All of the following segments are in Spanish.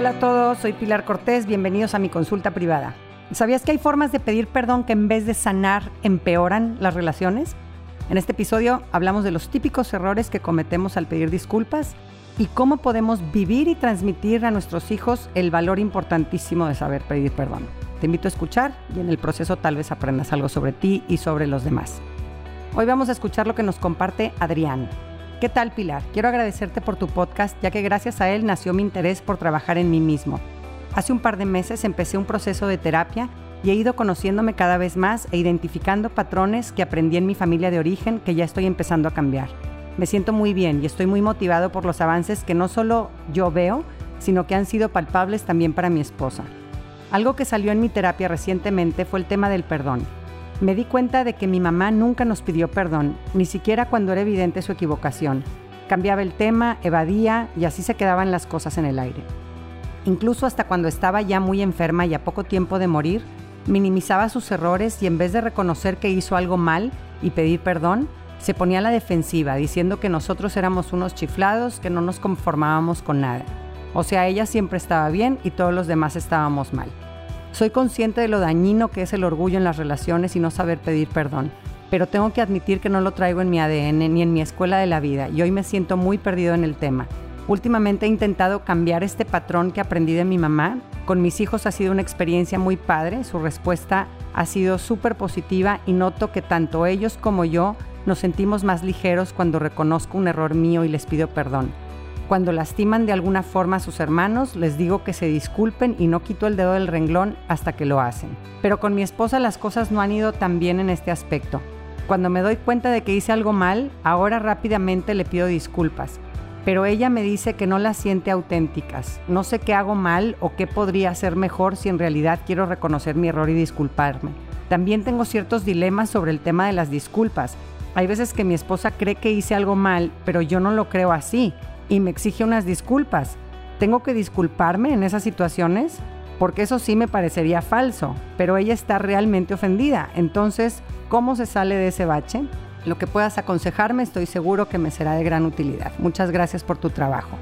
Hola a todos, soy Pilar Cortés, bienvenidos a mi consulta privada. ¿Sabías que hay formas de pedir perdón que en vez de sanar empeoran las relaciones? En este episodio hablamos de los típicos errores que cometemos al pedir disculpas y cómo podemos vivir y transmitir a nuestros hijos el valor importantísimo de saber pedir perdón. Te invito a escuchar y en el proceso tal vez aprendas algo sobre ti y sobre los demás. Hoy vamos a escuchar lo que nos comparte Adrián. ¿Qué tal Pilar? Quiero agradecerte por tu podcast ya que gracias a él nació mi interés por trabajar en mí mismo. Hace un par de meses empecé un proceso de terapia y he ido conociéndome cada vez más e identificando patrones que aprendí en mi familia de origen que ya estoy empezando a cambiar. Me siento muy bien y estoy muy motivado por los avances que no solo yo veo, sino que han sido palpables también para mi esposa. Algo que salió en mi terapia recientemente fue el tema del perdón me di cuenta de que mi mamá nunca nos pidió perdón, ni siquiera cuando era evidente su equivocación. Cambiaba el tema, evadía y así se quedaban las cosas en el aire. Incluso hasta cuando estaba ya muy enferma y a poco tiempo de morir, minimizaba sus errores y en vez de reconocer que hizo algo mal y pedir perdón, se ponía a la defensiva, diciendo que nosotros éramos unos chiflados, que no nos conformábamos con nada. O sea, ella siempre estaba bien y todos los demás estábamos mal. Soy consciente de lo dañino que es el orgullo en las relaciones y no saber pedir perdón, pero tengo que admitir que no lo traigo en mi ADN ni en mi escuela de la vida y hoy me siento muy perdido en el tema. Últimamente he intentado cambiar este patrón que aprendí de mi mamá. Con mis hijos ha sido una experiencia muy padre, su respuesta ha sido súper positiva y noto que tanto ellos como yo nos sentimos más ligeros cuando reconozco un error mío y les pido perdón. Cuando lastiman de alguna forma a sus hermanos, les digo que se disculpen y no quito el dedo del renglón hasta que lo hacen. Pero con mi esposa las cosas no han ido tan bien en este aspecto. Cuando me doy cuenta de que hice algo mal, ahora rápidamente le pido disculpas. Pero ella me dice que no las siente auténticas. No sé qué hago mal o qué podría hacer mejor si en realidad quiero reconocer mi error y disculparme. También tengo ciertos dilemas sobre el tema de las disculpas. Hay veces que mi esposa cree que hice algo mal, pero yo no lo creo así y me exige unas disculpas. ¿Tengo que disculparme en esas situaciones? Porque eso sí me parecería falso, pero ella está realmente ofendida. Entonces, ¿cómo se sale de ese bache? Lo que puedas aconsejarme estoy seguro que me será de gran utilidad. Muchas gracias por tu trabajo.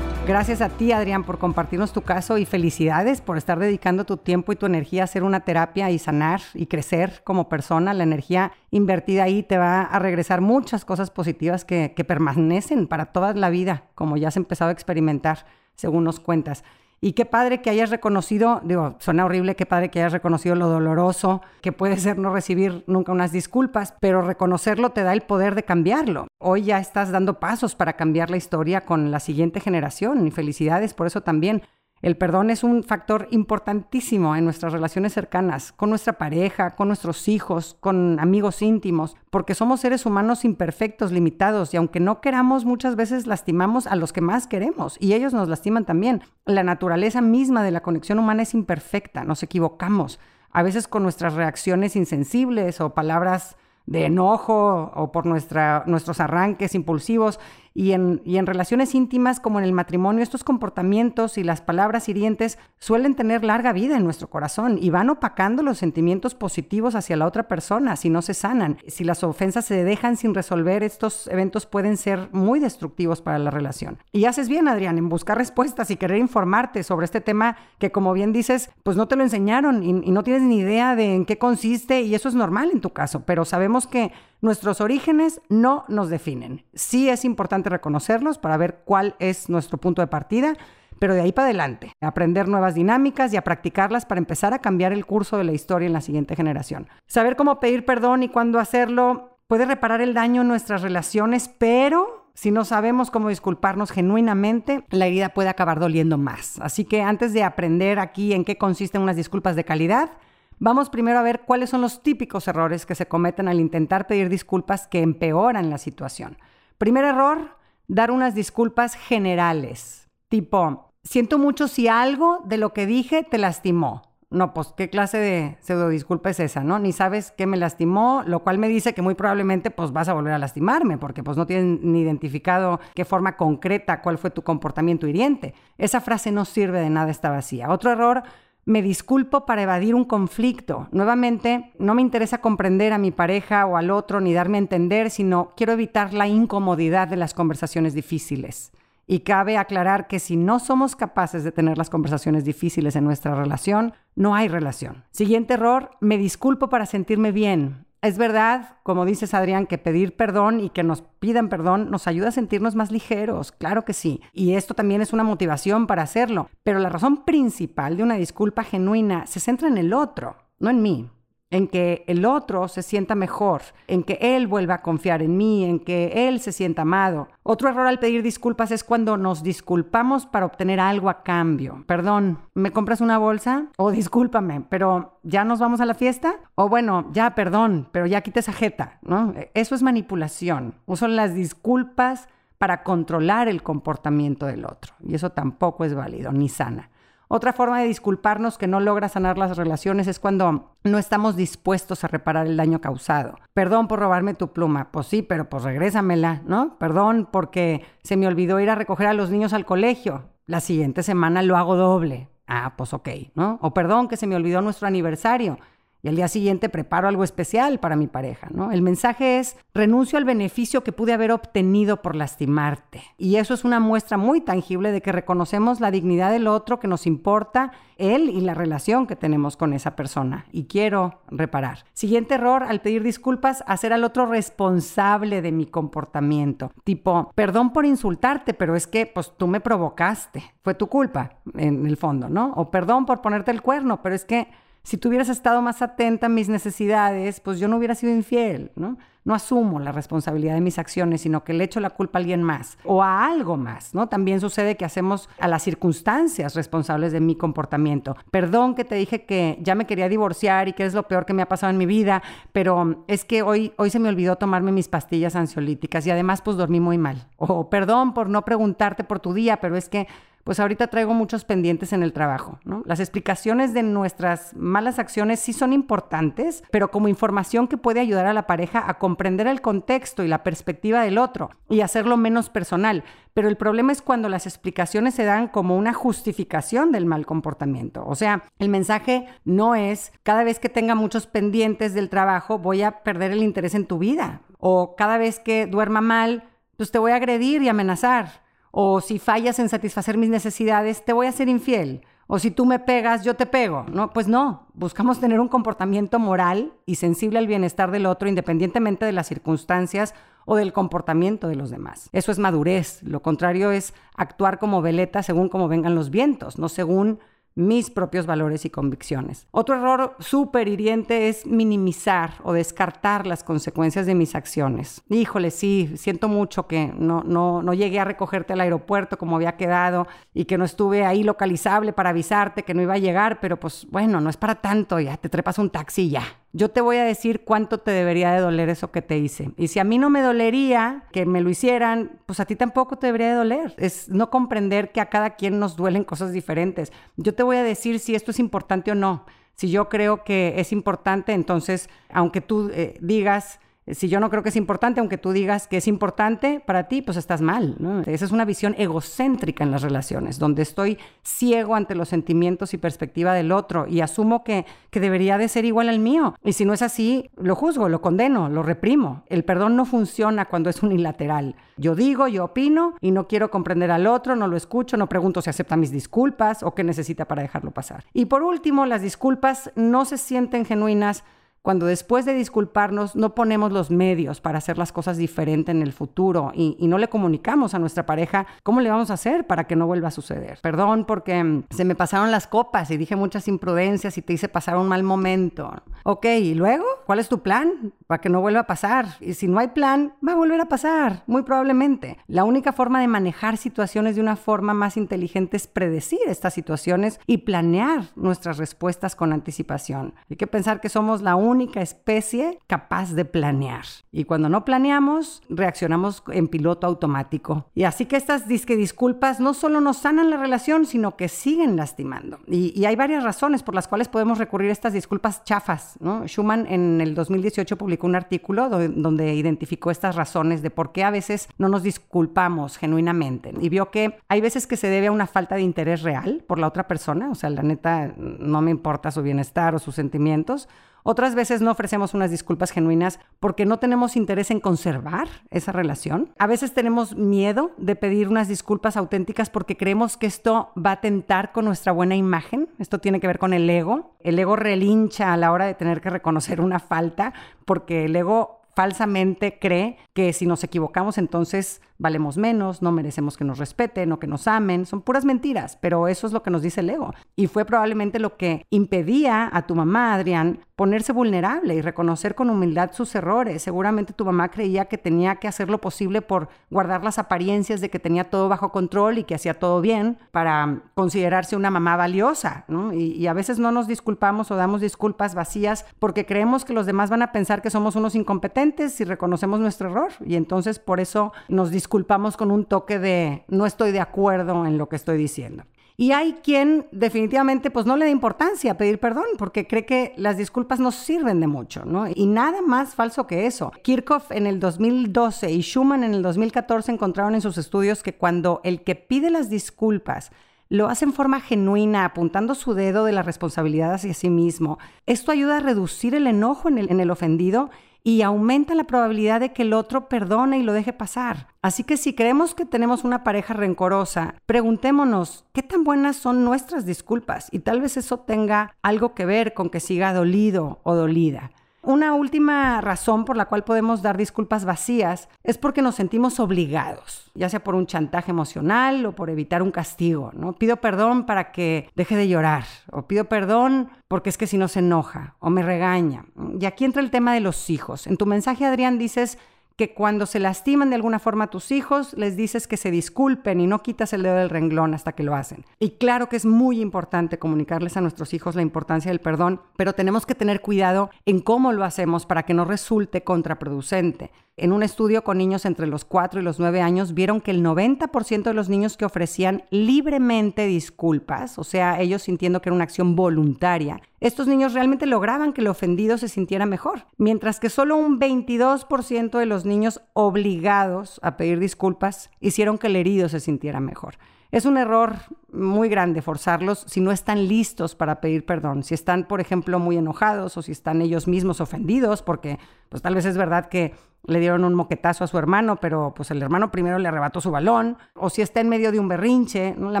Gracias a ti, Adrián, por compartirnos tu caso y felicidades por estar dedicando tu tiempo y tu energía a hacer una terapia y sanar y crecer como persona. La energía invertida ahí te va a regresar muchas cosas positivas que, que permanecen para toda la vida, como ya has empezado a experimentar, según nos cuentas. Y qué padre que hayas reconocido, digo, suena horrible, qué padre que hayas reconocido lo doloroso, que puede ser no recibir nunca unas disculpas, pero reconocerlo te da el poder de cambiarlo. Hoy ya estás dando pasos para cambiar la historia con la siguiente generación y felicidades por eso también. El perdón es un factor importantísimo en nuestras relaciones cercanas, con nuestra pareja, con nuestros hijos, con amigos íntimos, porque somos seres humanos imperfectos, limitados, y aunque no queramos, muchas veces lastimamos a los que más queremos, y ellos nos lastiman también. La naturaleza misma de la conexión humana es imperfecta, nos equivocamos, a veces con nuestras reacciones insensibles o palabras de enojo o por nuestros arranques impulsivos y en, y en relaciones íntimas como en el matrimonio, estos comportamientos y las palabras hirientes suelen tener larga vida en nuestro corazón y van opacando los sentimientos positivos hacia la otra persona si no se sanan. Si las ofensas se dejan sin resolver, estos eventos pueden ser muy destructivos para la relación. Y haces bien, Adrián, en buscar respuestas y querer informarte sobre este tema que, como bien dices, pues no te lo enseñaron y, y no tienes ni idea de en qué consiste y eso es normal en tu caso, pero sabemos que Nuestros orígenes no nos definen. Sí es importante reconocerlos para ver cuál es nuestro punto de partida, pero de ahí para adelante, aprender nuevas dinámicas y a practicarlas para empezar a cambiar el curso de la historia en la siguiente generación. Saber cómo pedir perdón y cuándo hacerlo puede reparar el daño en nuestras relaciones, pero si no sabemos cómo disculparnos genuinamente, la herida puede acabar doliendo más. Así que antes de aprender aquí en qué consisten unas disculpas de calidad, Vamos primero a ver cuáles son los típicos errores que se cometen al intentar pedir disculpas que empeoran la situación. Primer error, dar unas disculpas generales, tipo, siento mucho si algo de lo que dije te lastimó. No, pues qué clase de pseudo disculpa es esa, ¿no? Ni sabes qué me lastimó, lo cual me dice que muy probablemente pues vas a volver a lastimarme, porque pues no tienes ni identificado qué forma concreta, cuál fue tu comportamiento hiriente. Esa frase no sirve de nada, está vacía. Otro error, me disculpo para evadir un conflicto. Nuevamente, no me interesa comprender a mi pareja o al otro ni darme a entender, sino quiero evitar la incomodidad de las conversaciones difíciles. Y cabe aclarar que si no somos capaces de tener las conversaciones difíciles en nuestra relación, no hay relación. Siguiente error, me disculpo para sentirme bien. Es verdad, como dices Adrián, que pedir perdón y que nos pidan perdón nos ayuda a sentirnos más ligeros, claro que sí. Y esto también es una motivación para hacerlo. Pero la razón principal de una disculpa genuina se centra en el otro, no en mí en que el otro se sienta mejor, en que él vuelva a confiar en mí, en que él se sienta amado. Otro error al pedir disculpas es cuando nos disculpamos para obtener algo a cambio. Perdón, ¿me compras una bolsa? O discúlpame, pero ¿ya nos vamos a la fiesta? O bueno, ya, perdón, pero ya quita esa jeta, ¿no? Eso es manipulación. Uso las disculpas para controlar el comportamiento del otro. Y eso tampoco es válido ni sana. Otra forma de disculparnos que no logra sanar las relaciones es cuando no estamos dispuestos a reparar el daño causado. Perdón por robarme tu pluma. Pues sí, pero pues regrésamela, ¿no? Perdón porque se me olvidó ir a recoger a los niños al colegio. La siguiente semana lo hago doble. Ah, pues ok, ¿no? O perdón que se me olvidó nuestro aniversario y al día siguiente preparo algo especial para mi pareja, ¿no? El mensaje es, renuncio al beneficio que pude haber obtenido por lastimarte. Y eso es una muestra muy tangible de que reconocemos la dignidad del otro, que nos importa él y la relación que tenemos con esa persona. Y quiero reparar. Siguiente error, al pedir disculpas, hacer al otro responsable de mi comportamiento. Tipo, perdón por insultarte, pero es que pues tú me provocaste. Fue tu culpa, en el fondo, ¿no? O perdón por ponerte el cuerno, pero es que si tú hubieras estado más atenta a mis necesidades, pues yo no hubiera sido infiel, ¿no? No asumo la responsabilidad de mis acciones, sino que le echo la culpa a alguien más o a algo más, ¿no? También sucede que hacemos a las circunstancias responsables de mi comportamiento. Perdón que te dije que ya me quería divorciar y que es lo peor que me ha pasado en mi vida, pero es que hoy, hoy se me olvidó tomarme mis pastillas ansiolíticas y además pues dormí muy mal. O perdón por no preguntarte por tu día, pero es que pues ahorita traigo muchos pendientes en el trabajo. ¿no? Las explicaciones de nuestras malas acciones sí son importantes, pero como información que puede ayudar a la pareja a comprender el contexto y la perspectiva del otro y hacerlo menos personal. Pero el problema es cuando las explicaciones se dan como una justificación del mal comportamiento. O sea, el mensaje no es cada vez que tenga muchos pendientes del trabajo voy a perder el interés en tu vida. O cada vez que duerma mal, pues te voy a agredir y amenazar o si fallas en satisfacer mis necesidades, te voy a ser infiel. O si tú me pegas, yo te pego. No, pues no. Buscamos tener un comportamiento moral y sensible al bienestar del otro, independientemente de las circunstancias o del comportamiento de los demás. Eso es madurez. Lo contrario es actuar como veleta según como vengan los vientos, no según mis propios valores y convicciones. Otro error súper hiriente es minimizar o descartar las consecuencias de mis acciones. Híjole, sí, siento mucho que no, no, no llegué a recogerte al aeropuerto como había quedado y que no estuve ahí localizable para avisarte que no iba a llegar, pero pues bueno, no es para tanto, ya te trepas un taxi ya. Yo te voy a decir cuánto te debería de doler eso que te hice. Y si a mí no me dolería que me lo hicieran, pues a ti tampoco te debería de doler. Es no comprender que a cada quien nos duelen cosas diferentes. Yo te voy a decir si esto es importante o no. Si yo creo que es importante, entonces, aunque tú eh, digas si yo no creo que es importante, aunque tú digas que es importante para ti, pues estás mal. Esa es una visión egocéntrica en las relaciones, donde estoy ciego ante los sentimientos y perspectiva del otro y asumo que, que debería de ser igual al mío. Y si no es así, lo juzgo, lo condeno, lo reprimo. El perdón no funciona cuando es unilateral. Yo digo, yo opino y no quiero comprender al otro, no lo escucho, no pregunto si acepta mis disculpas o qué necesita para dejarlo pasar. Y por último, las disculpas no se sienten genuinas cuando después de disculparnos no ponemos los medios para hacer las cosas diferente en el futuro y, no le comunicamos a nuestra pareja cómo le vamos a hacer para que no vuelva a suceder. Perdón porque mm, se me pasaron las copas y dije muchas imprudencias y te hice pasar un mal momento. Ok, ¿y luego? ¿Cuál es tu plan para que no vuelva a pasar? Y si no hay plan, va a volver a pasar, muy probablemente. La única forma de manejar situaciones de una forma más inteligente es predecir estas situaciones y planear nuestras respuestas con anticipación. Hay que pensar que somos la única única especie capaz de planear. Y cuando no planeamos, reaccionamos en piloto automático. Y así que estas disque disculpas no solo nos sanan la relación, sino que siguen lastimando. Y, hay varias razones por las cuales podemos recurrir a estas disculpas chafas. ¿no? Schumann en el 2018 publicó un artículo donde identificó estas razones de por qué a veces no nos disculpamos genuinamente. Y vio que hay veces que se debe a una falta de interés real por la otra persona, o sea, la neta no me importa su bienestar o sus sentimientos Otras veces no ofrecemos unas disculpas genuinas porque no tenemos interés en conservar esa relación. A veces tenemos miedo de pedir unas disculpas auténticas porque creemos que esto va a tentar con nuestra buena imagen. Esto tiene que ver con el ego. El ego relincha a la hora de tener que reconocer una falta porque el ego falsamente cree que si nos equivocamos entonces valemos menos, no merecemos que nos respeten o que nos amen. Son puras mentiras, pero eso es lo que nos dice el ego. Y fue probablemente lo que impedía a tu mamá, Adrián, ponerse vulnerable y reconocer con humildad sus errores. Seguramente tu mamá creía que tenía que hacer lo posible por guardar las apariencias de que tenía todo bajo control y que hacía todo bien para considerarse una mamá valiosa. Y, y a veces no nos disculpamos o damos disculpas vacías porque creemos que los demás van a pensar que somos unos incompetentes si reconocemos nuestro error. Y entonces por eso nos disculpamos disculpamos con un toque de no estoy de acuerdo en lo que estoy diciendo. Y hay quien definitivamente pues no le da importancia a pedir perdón porque cree que las disculpas no sirven de mucho, ¿no? Y nada más falso que eso. Kirchhoff en el 2012 y Schumann en el 2014 encontraron en sus estudios que cuando el que pide las disculpas lo hace en forma genuina, apuntando su dedo de la responsabilidad hacia sí mismo, esto ayuda a reducir el enojo en el, en el ofendido y aumenta la probabilidad de que el otro perdone y lo deje pasar. Así que si creemos que tenemos una pareja rencorosa, preguntémonos qué tan buenas son nuestras disculpas y tal vez eso tenga algo que ver con que siga dolido o dolida. Una última razón por la cual podemos dar disculpas vacías es porque nos sentimos obligados, ya sea por un chantaje emocional o por evitar un castigo, ¿no? Pido perdón para que deje de llorar o pido perdón porque es que si no se enoja o me regaña. Y aquí entra el tema de los hijos. En tu mensaje, Adrián, dices que cuando se lastiman de alguna forma a tus hijos, les dices que se disculpen y no quitas el dedo del renglón hasta que lo hacen. Y claro que es muy importante comunicarles a nuestros hijos la importancia del perdón, pero tenemos que tener cuidado en cómo lo hacemos para que no resulte contraproducente. En un estudio con niños entre los 4 y los 9 años vieron que el 90% de los niños que ofrecían libremente disculpas, o sea, ellos sintiendo que era una acción voluntaria, estos niños realmente lograban que el ofendido se sintiera mejor, mientras que solo un 22% de los niños obligados a pedir disculpas hicieron que el herido se sintiera mejor. Es un error muy grande forzarlos si no están listos para pedir perdón, si están, por ejemplo, muy enojados o si están ellos mismos ofendidos, porque pues tal vez es verdad que le dieron un moquetazo a su hermano, pero pues el hermano primero le arrebató su balón, o si está en medio de un berrinche, la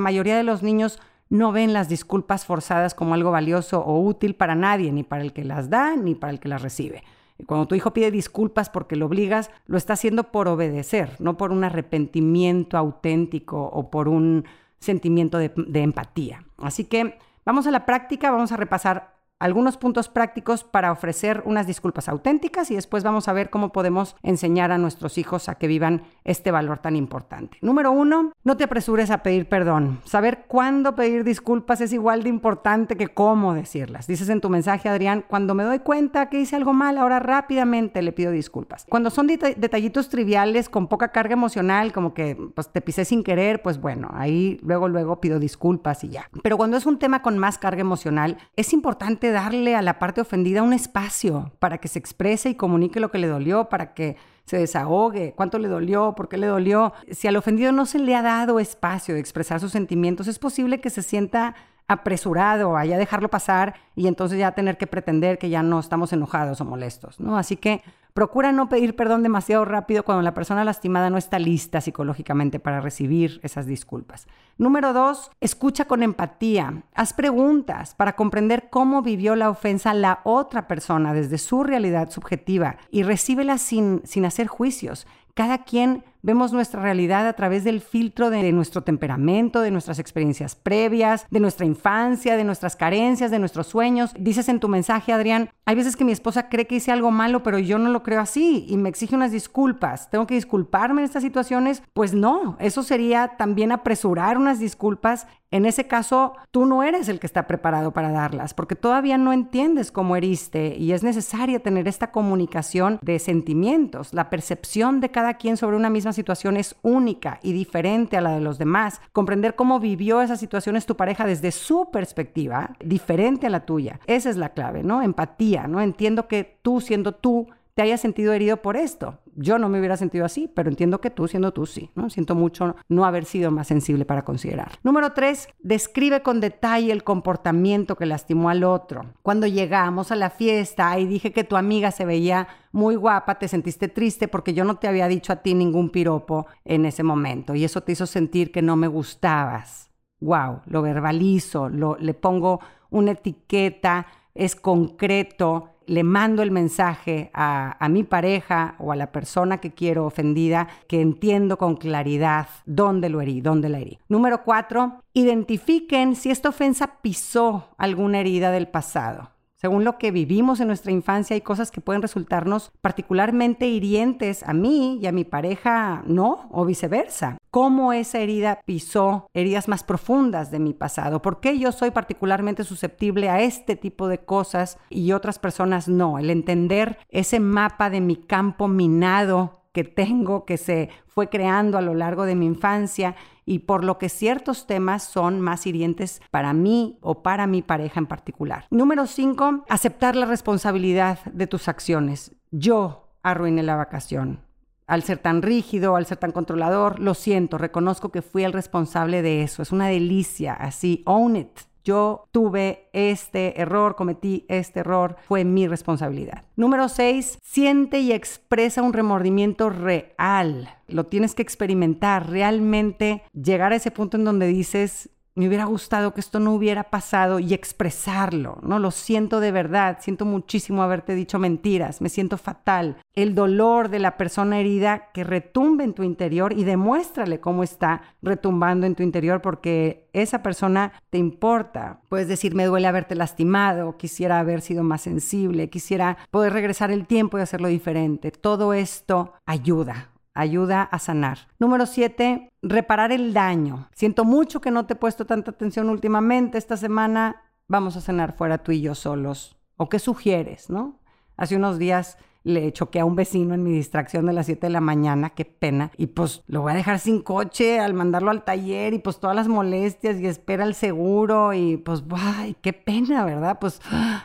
mayoría de los niños no ven las disculpas forzadas como algo valioso o útil para nadie, ni para el que las da, ni para el que las recibe. Cuando tu hijo pide disculpas porque lo obligas, lo está haciendo por obedecer, no por un arrepentimiento auténtico o por un sentimiento de, de empatía. Así que vamos a la práctica, vamos a repasar algunos puntos prácticos para ofrecer unas disculpas auténticas y después vamos a ver cómo podemos enseñar a nuestros hijos a que vivan este valor tan importante. Número uno, no te apresures a pedir perdón. Saber cuándo pedir disculpas es igual de importante que cómo decirlas. Dices en tu mensaje, Adrián, cuando me doy cuenta que hice algo mal, ahora rápidamente le pido disculpas. Cuando son detallitos triviales con poca carga emocional, como que pues, te pisé sin querer, pues bueno, ahí luego, luego pido disculpas y ya. Pero cuando es un tema con más carga emocional, es importante darle a la parte ofendida un espacio para que se exprese y comunique lo que le dolió, para que se desahogue, cuánto le dolió, por qué le dolió. Si al ofendido no se le ha dado espacio de expresar sus sentimientos, es posible que se sienta apresurado, a dejarlo pasar y entonces ya tener que pretender que ya no estamos enojados o molestos, ¿no? Así que procura no pedir perdón demasiado rápido cuando la persona lastimada no está lista psicológicamente para recibir esas disculpas. Número dos, escucha con empatía. Haz preguntas para comprender cómo vivió la ofensa la otra persona desde su realidad subjetiva y recíbela sin, sin hacer juicios. Cada quien vemos nuestra realidad a través del filtro de nuestro temperamento, de nuestras experiencias previas, de nuestra infancia, de nuestras carencias, de nuestros sueños. Dices en tu mensaje, Adrián, hay veces que mi esposa cree que hice algo malo, pero yo no lo creo así y me exige unas disculpas. ¿Tengo que disculparme en estas situaciones? Pues no, eso sería también apresurar unas disculpas en ese caso, tú no eres el que está preparado para darlas, porque todavía no entiendes cómo heriste y es necesaria tener esta comunicación de sentimientos. La percepción de cada quien sobre una misma situación es única y diferente a la de los demás. Comprender cómo vivió esa situación es tu pareja desde su perspectiva, diferente a la tuya. Esa es la clave, ¿no? Empatía, ¿no? Entiendo que tú siendo tú te hayas sentido herido por esto. Yo no me hubiera sentido así, pero entiendo que tú, siendo tú, sí. ¿no? Siento mucho no haber sido más sensible para considerar. Número tres, describe con detalle el comportamiento que lastimó al otro. Cuando llegamos a la fiesta y dije que tu amiga se veía muy guapa, te sentiste triste porque yo no te había dicho a ti ningún piropo en ese momento y eso te hizo sentir que no me gustabas. Wow, lo verbalizo, lo, le pongo una etiqueta, es concreto, le mando el mensaje a, mi pareja o a la persona que quiero ofendida que entiendo con claridad dónde lo herí, dónde la herí. Número cuatro, identifiquen si esta ofensa pisó alguna herida del pasado. Según lo que vivimos en nuestra infancia, hay cosas que pueden resultarnos particularmente hirientes a mí y a mi pareja no, o viceversa. ¿Cómo esa herida pisó heridas más profundas de mi pasado? ¿Por qué yo soy particularmente susceptible a este tipo de cosas y otras personas no? El entender ese mapa de mi campo minado que tengo, que se fue creando a lo largo de mi infancia y por lo que ciertos temas son más hirientes para mí o para mi pareja en particular. Número cinco, aceptar la responsabilidad de tus acciones. Yo arruiné la vacación. Al ser tan rígido, al ser tan controlador, lo siento, reconozco que fui el responsable de eso. Es una delicia, así, own it yo tuve este error, cometí este error, fue mi responsabilidad. Número seis, siente y expresa un remordimiento real. Lo tienes que experimentar, realmente llegar a ese punto en donde dices, me hubiera gustado que esto no hubiera pasado y expresarlo, ¿no? Lo siento de verdad, siento muchísimo haberte dicho mentiras, me siento fatal. El dolor de la persona herida que retumbe en tu interior y demuéstrale cómo está retumbando en tu interior porque esa persona te importa. Puedes decir, me duele haberte lastimado, quisiera haber sido más sensible, quisiera poder regresar el tiempo y hacerlo diferente. Todo esto ayuda ayuda a sanar. Número siete, reparar el daño. Siento mucho que no te he puesto tanta atención últimamente. Esta semana vamos a cenar fuera tú y yo solos. ¿O qué sugieres, no? Hace unos días le choqué a un vecino en mi distracción de las 7 de la mañana, qué pena. Y pues lo voy a dejar sin coche al mandarlo al taller y pues todas las molestias y espera el seguro y pues, ay, qué pena, ¿verdad? Pues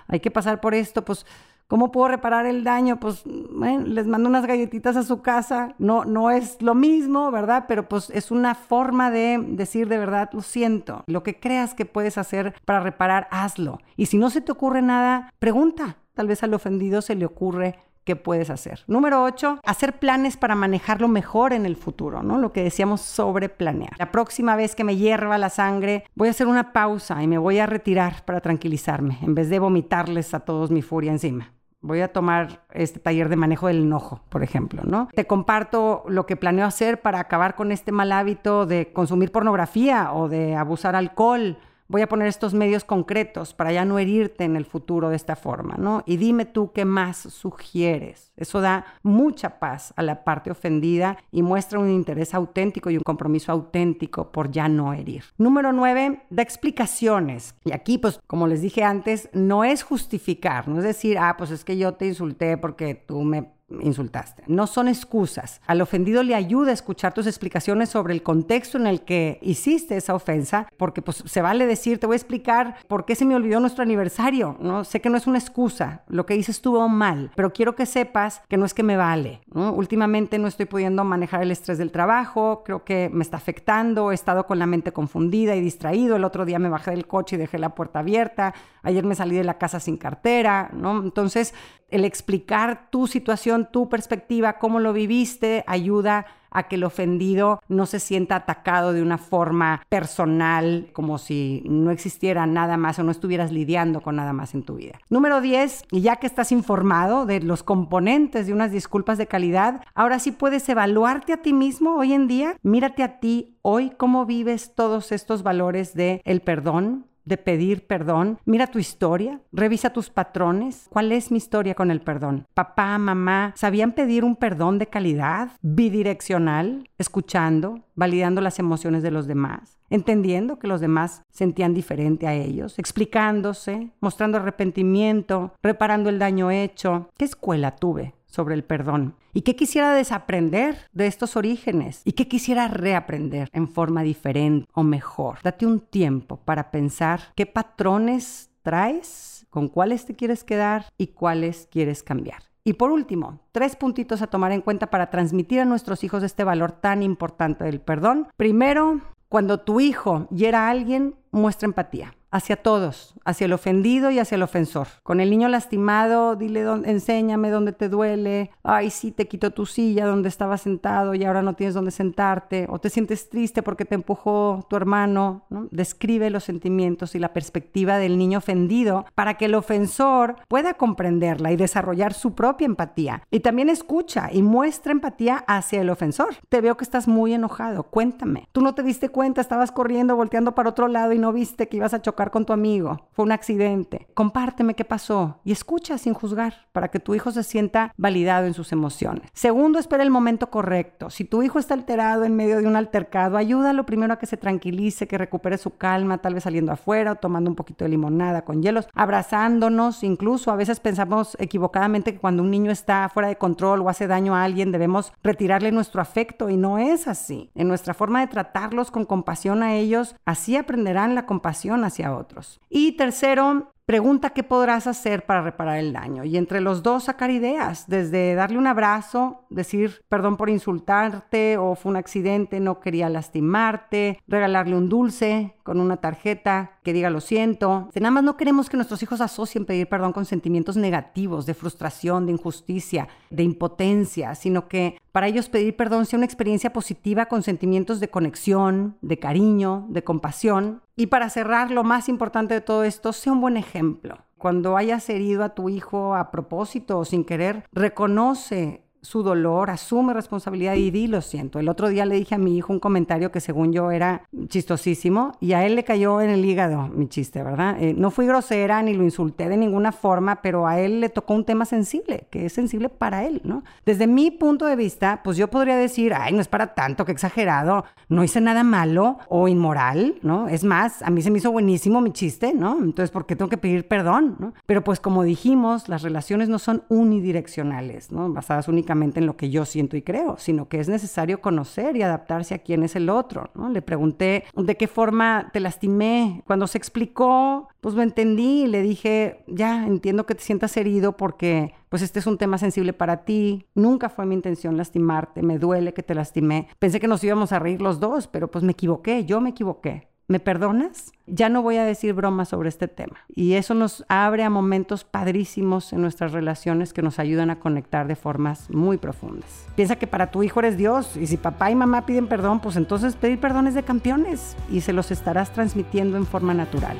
hay que pasar por esto, pues ¿Cómo puedo reparar el daño? Pues les mando unas galletitas a su casa. No, no es lo mismo, ¿verdad? Pero pues es una forma de decir de verdad, lo siento. Lo que creas que puedes hacer para reparar, hazlo. Y si no se te ocurre nada, pregunta. Tal vez al ofendido se le ocurre qué puedes hacer. Número 8, hacer planes para manejarlo mejor en el futuro, ¿no? Lo que decíamos sobre planear. La próxima vez que me hierva la sangre, voy a hacer una pausa y me voy a retirar para tranquilizarme, en vez de vomitarles a todos mi furia encima voy a tomar este taller de manejo del enojo, por ejemplo, ¿no? Te comparto lo que planeo hacer para acabar con este mal hábito de consumir pornografía o de abusar alcohol voy a poner estos medios concretos para ya no herirte en el futuro de esta forma, ¿no? Y dime tú qué más sugieres. Eso da mucha paz a la parte ofendida y muestra un interés auténtico y un compromiso auténtico por ya no herir. Número nueve, da explicaciones. Y aquí, pues, como les dije antes, no es justificar, no es decir, ah, pues es que yo te insulté porque tú me insultaste. No son excusas. Al ofendido le ayuda a escuchar tus explicaciones sobre el contexto en el que hiciste esa ofensa, porque pues se vale decir, te voy a explicar por qué se me olvidó nuestro aniversario, ¿no? Sé que no es una excusa, lo que hice estuvo mal, pero quiero que sepas que no es que me vale, Últimamente no estoy pudiendo manejar el estrés del trabajo, creo que me está afectando, he estado con la mente confundida y distraído, el otro día me bajé del coche y dejé la puerta abierta, ayer me salí de la casa sin cartera, ¿no? Entonces, el explicar tu situación, tu perspectiva, cómo lo viviste, ayuda a que el ofendido no se sienta atacado de una forma personal, como si no existiera nada más o no estuvieras lidiando con nada más en tu vida. Número 10, y ya que estás informado de los componentes de unas disculpas de calidad, ahora sí puedes evaluarte a ti mismo hoy en día, mírate a ti hoy cómo vives todos estos valores de el perdón, de pedir perdón. Mira tu historia, revisa tus patrones. ¿Cuál es mi historia con el perdón? Papá, mamá, ¿sabían pedir un perdón de calidad, bidireccional, escuchando, validando las emociones de los demás, entendiendo que los demás sentían diferente a ellos, explicándose, mostrando arrepentimiento, reparando el daño hecho? ¿Qué escuela tuve? Sobre el perdón. ¿Y qué quisiera desaprender de estos orígenes? ¿Y qué quisiera reaprender en forma diferente o mejor? Date un tiempo para pensar qué patrones traes, con cuáles te quieres quedar y cuáles quieres cambiar. Y por último, tres puntitos a tomar en cuenta para transmitir a nuestros hijos este valor tan importante del perdón. Primero, cuando tu hijo hiera a alguien, muestra empatía hacia todos, hacia el ofendido y hacia el ofensor. Con el niño lastimado, dile, dónde, enséñame dónde te duele. Ay, sí, te quitó tu silla donde estabas sentado y ahora no tienes dónde sentarte. O te sientes triste porque te empujó tu hermano. Describe los sentimientos y la perspectiva del niño ofendido para que el ofensor pueda comprenderla y desarrollar su propia empatía. Y también escucha y muestra empatía hacia el ofensor. Te veo que estás muy enojado. Cuéntame. Tú no te diste cuenta, estabas corriendo, volteando para otro lado y no viste que ibas a chocar con tu amigo, fue un accidente. Compárteme qué pasó y escucha sin juzgar para que tu hijo se sienta validado en sus emociones. Segundo, espera el momento correcto. Si tu hijo está alterado en medio de un altercado, ayúdalo primero a que se tranquilice, que recupere su calma, tal vez saliendo afuera o tomando un poquito de limonada con hielos, abrazándonos, incluso a veces pensamos equivocadamente que cuando un niño está fuera de control o hace daño a alguien debemos retirarle nuestro afecto y no es así. En nuestra forma de tratarlos con compasión a ellos, así aprenderán la compasión hacia otros. Y tercero, Pregunta qué podrás hacer para reparar el daño y entre los dos sacar ideas, desde darle un abrazo, decir perdón por insultarte o fue un accidente, no quería lastimarte, regalarle un dulce con una tarjeta que diga lo siento. nada más no queremos que nuestros hijos asocien pedir perdón con sentimientos negativos, de frustración, de injusticia, de impotencia, sino que para ellos pedir perdón sea una experiencia positiva con sentimientos de conexión, de cariño, de compasión. Y para cerrar, lo más importante de todo esto, sea un buen ejemplo. Cuando hayas herido a tu hijo a propósito o sin querer, reconoce su dolor, asume responsabilidad y di lo siento. El otro día le dije a mi hijo un comentario que según yo era chistosísimo y a él le cayó en el hígado mi chiste, ¿verdad? Eh, no fui grosera ni lo insulté de ninguna forma, pero a él le tocó un tema sensible, que es sensible para él, ¿no? Desde mi punto de vista, pues yo podría decir, ay, no es para tanto, que exagerado, no hice nada malo o inmoral, ¿no? Es más, a mí se me hizo buenísimo mi chiste, ¿no? Entonces, ¿por qué tengo que pedir perdón, ¿no? Pero pues como dijimos, las relaciones no son unidireccionales, ¿no? Basadas en lo que yo siento y creo, sino que es necesario conocer y adaptarse a quién es el otro. ¿no? Le pregunté de qué forma te lastimé. Cuando se explicó, pues lo entendí y le dije, ya entiendo que te sientas herido porque pues este es un tema sensible para ti. Nunca fue mi intención lastimarte, me duele que te lastimé. Pensé que nos íbamos a reír los dos, pero pues me equivoqué, yo me equivoqué. ¿Me perdonas? Ya no voy a decir bromas sobre este tema. Y eso nos abre a momentos padrísimos en nuestras relaciones que nos ayudan a conectar de formas muy profundas. Piensa que para tu hijo eres Dios y si papá y mamá piden perdón, pues entonces pedir perdón es de campeones y se los estarás transmitiendo en forma natural.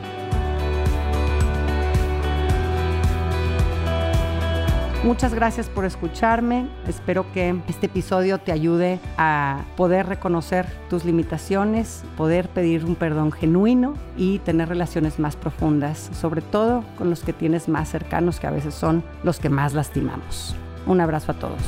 Muchas gracias por escucharme. Espero que este episodio te ayude a poder reconocer tus limitaciones, poder pedir un perdón genuino y tener relaciones más profundas, sobre todo con los que tienes más cercanos, que a veces son los que más lastimamos. Un abrazo a todos.